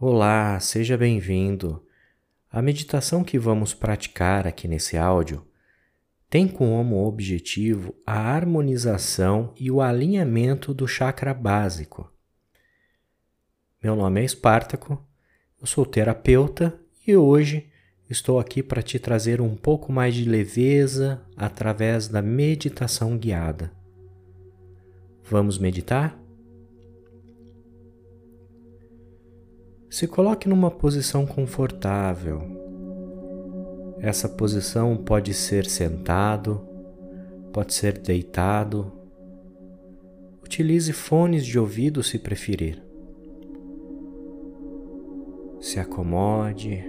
Olá, seja bem-vindo. A meditação que vamos praticar aqui nesse áudio tem como objetivo a harmonização e o alinhamento do chakra básico. Meu nome é Espartaco, eu sou terapeuta e hoje estou aqui para te trazer um pouco mais de leveza através da meditação guiada. Vamos meditar? Se coloque numa posição confortável. Essa posição pode ser sentado, pode ser deitado. Utilize fones de ouvido se preferir. Se acomode,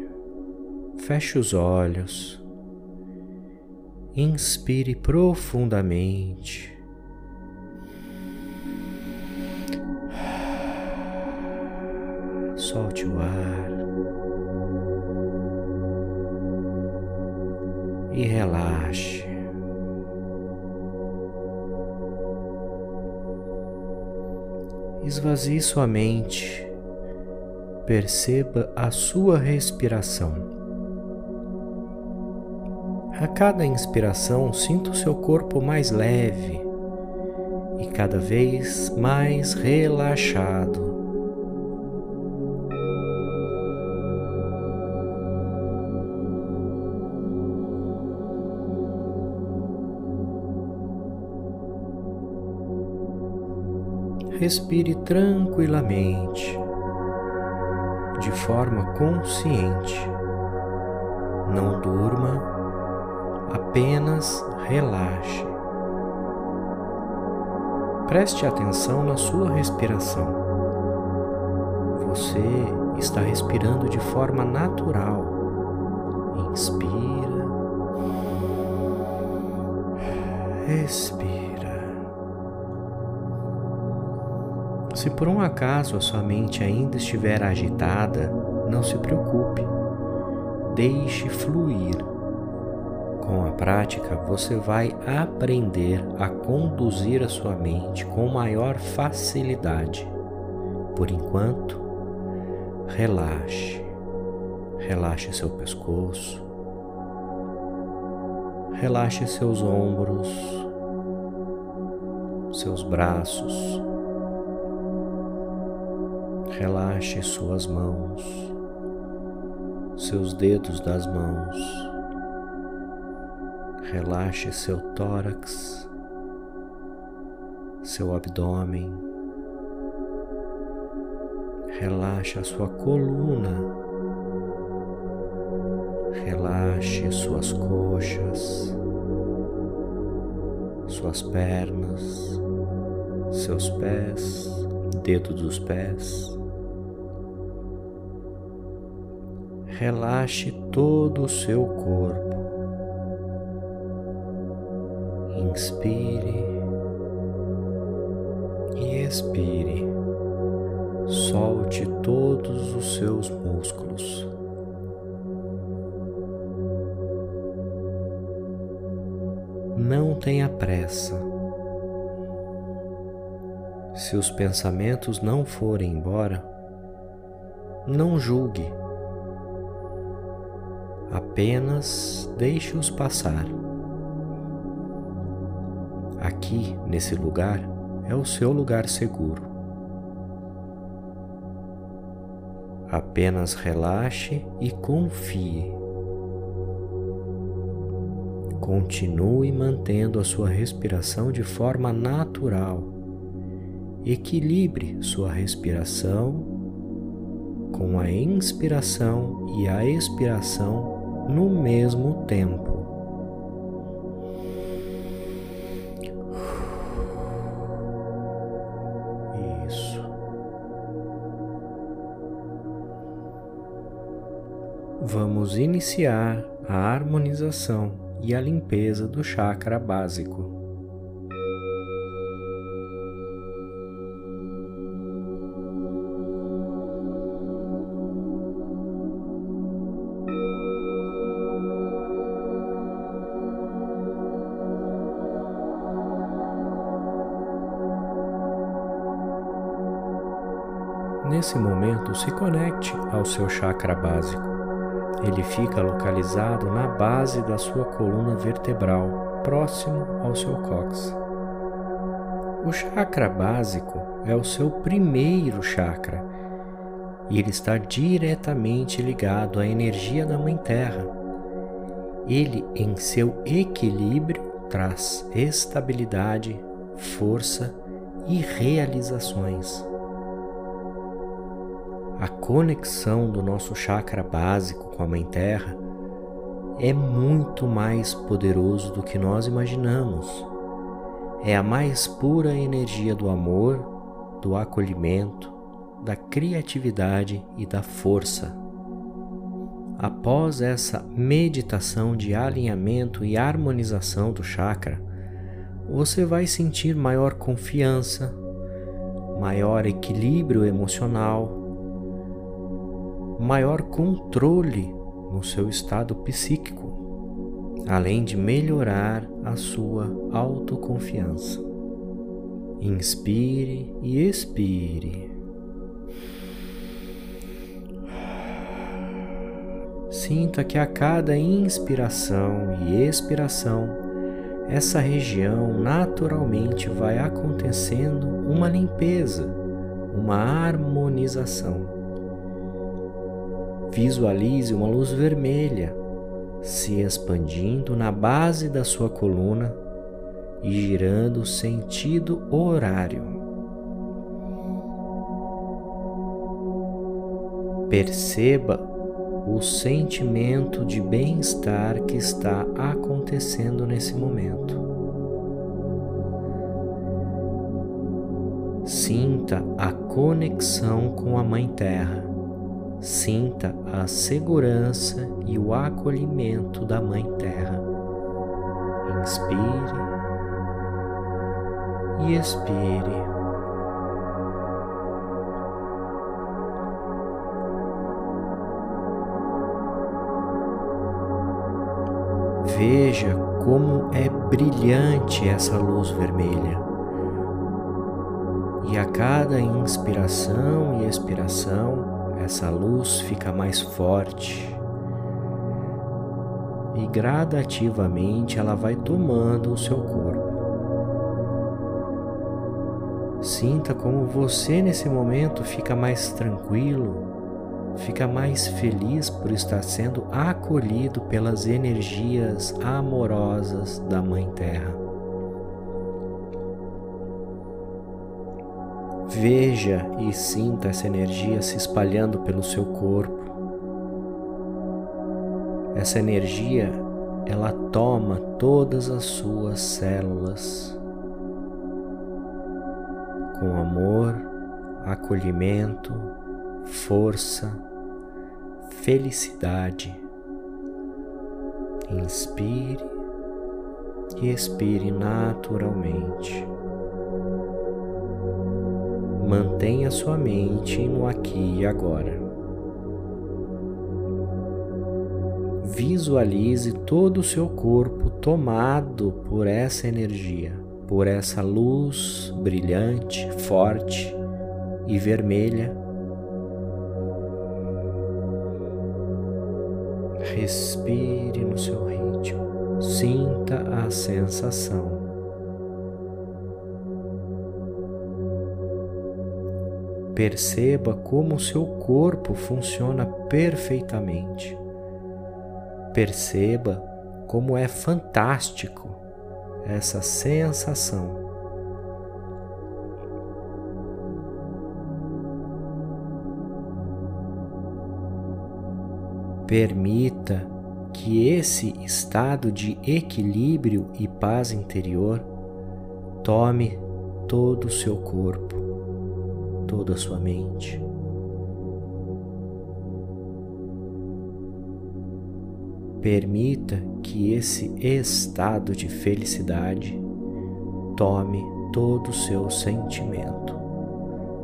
feche os olhos, inspire profundamente. Solte o ar e relaxe. Esvazie sua mente, perceba a sua respiração. A cada inspiração, sinta o seu corpo mais leve e cada vez mais relaxado. Respire tranquilamente, de forma consciente. Não durma, apenas relaxe. Preste atenção na sua respiração. Você está respirando de forma natural. Inspira, expira. Se por um acaso a sua mente ainda estiver agitada, não se preocupe. Deixe fluir. Com a prática, você vai aprender a conduzir a sua mente com maior facilidade. Por enquanto, relaxe. Relaxe seu pescoço. Relaxe seus ombros, seus braços Relaxe suas mãos, seus dedos das mãos. Relaxe seu tórax, seu abdômen. Relaxe a sua coluna. Relaxe suas coxas, suas pernas, seus pés, dedos dos pés. Relaxe todo o seu corpo. Inspire e expire. Solte todos os seus músculos. Não tenha pressa. Se os pensamentos não forem embora, não julgue apenas deixe-os passar. Aqui, nesse lugar, é o seu lugar seguro. Apenas relaxe e confie. Continue mantendo a sua respiração de forma natural. Equilibre sua respiração com a inspiração e a expiração no mesmo tempo. Isso. Vamos iniciar a harmonização e a limpeza do chakra básico. Nesse momento, se conecte ao seu chakra básico. Ele fica localizado na base da sua coluna vertebral, próximo ao seu cóccix. O chakra básico é o seu primeiro chakra e ele está diretamente ligado à energia da Mãe Terra. Ele, em seu equilíbrio, traz estabilidade, força e realizações. A conexão do nosso chakra básico com a Mãe Terra é muito mais poderoso do que nós imaginamos. É a mais pura energia do amor, do acolhimento, da criatividade e da força. Após essa meditação de alinhamento e harmonização do chakra, você vai sentir maior confiança, maior equilíbrio emocional, maior controle no seu estado psíquico, além de melhorar a sua autoconfiança. Inspire e expire. Sinta que a cada inspiração e expiração essa região naturalmente vai acontecendo uma limpeza, uma harmonização. Visualize uma luz vermelha se expandindo na base da sua coluna e girando sentido horário. Perceba o sentimento de bem-estar que está acontecendo nesse momento. Sinta a conexão com a Mãe Terra. Sinta a segurança e o acolhimento da Mãe Terra. Inspire e expire. Veja como é brilhante essa luz vermelha. E a cada inspiração e expiração, essa luz fica mais forte. E gradativamente ela vai tomando o seu corpo. Sinta como você nesse momento fica mais tranquilo, fica mais feliz por estar sendo acolhido pelas energias amorosas da Mãe Terra. Veja e sinta essa energia se espalhando pelo seu corpo. Essa energia, ela toma todas as suas células com amor, acolhimento, força, felicidade. Inspire e expire naturalmente. Mantenha sua mente no aqui e agora. Visualize todo o seu corpo tomado por essa energia, por essa luz brilhante, forte e vermelha Respire no seu ritmo, sinta a sensação. Perceba como o seu corpo funciona perfeitamente. Perceba como é fantástico essa sensação. Permita que esse estado de equilíbrio e paz interior tome todo o seu corpo, toda a sua mente. Permita que esse estado de felicidade tome todo o seu sentimento.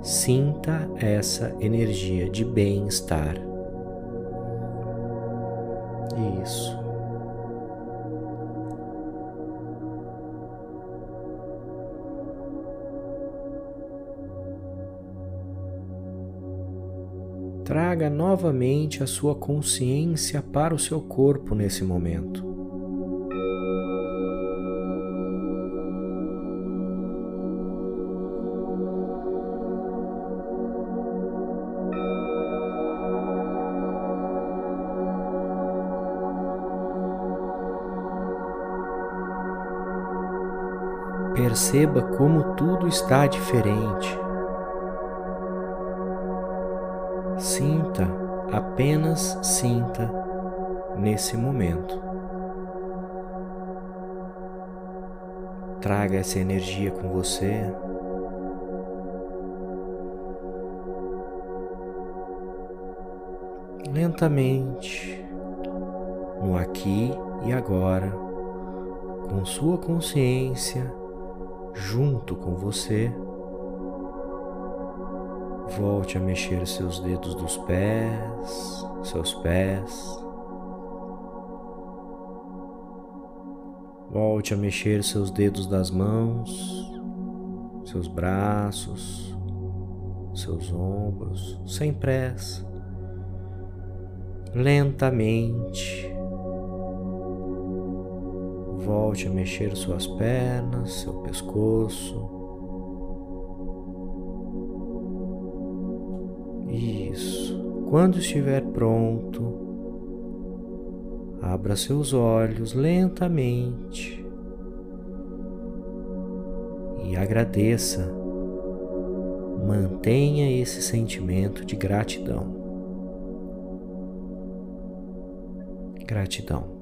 Sinta essa energia de bem-estar. Isso. Traga novamente a sua consciência para o seu corpo nesse momento. Perceba como tudo está diferente. Sinta, apenas sinta nesse momento. Traga essa energia com você. Lentamente, no aqui e agora, com sua consciência junto com você. Volte a mexer seus dedos dos pés, seus pés. Volte a mexer seus dedos das mãos, seus braços, seus ombros, sem pressa, lentamente Volte a mexer suas pernas, seu pescoço. Quando estiver pronto, abra seus olhos lentamente e agradeça. Mantenha esse sentimento de gratidão. Gratidão.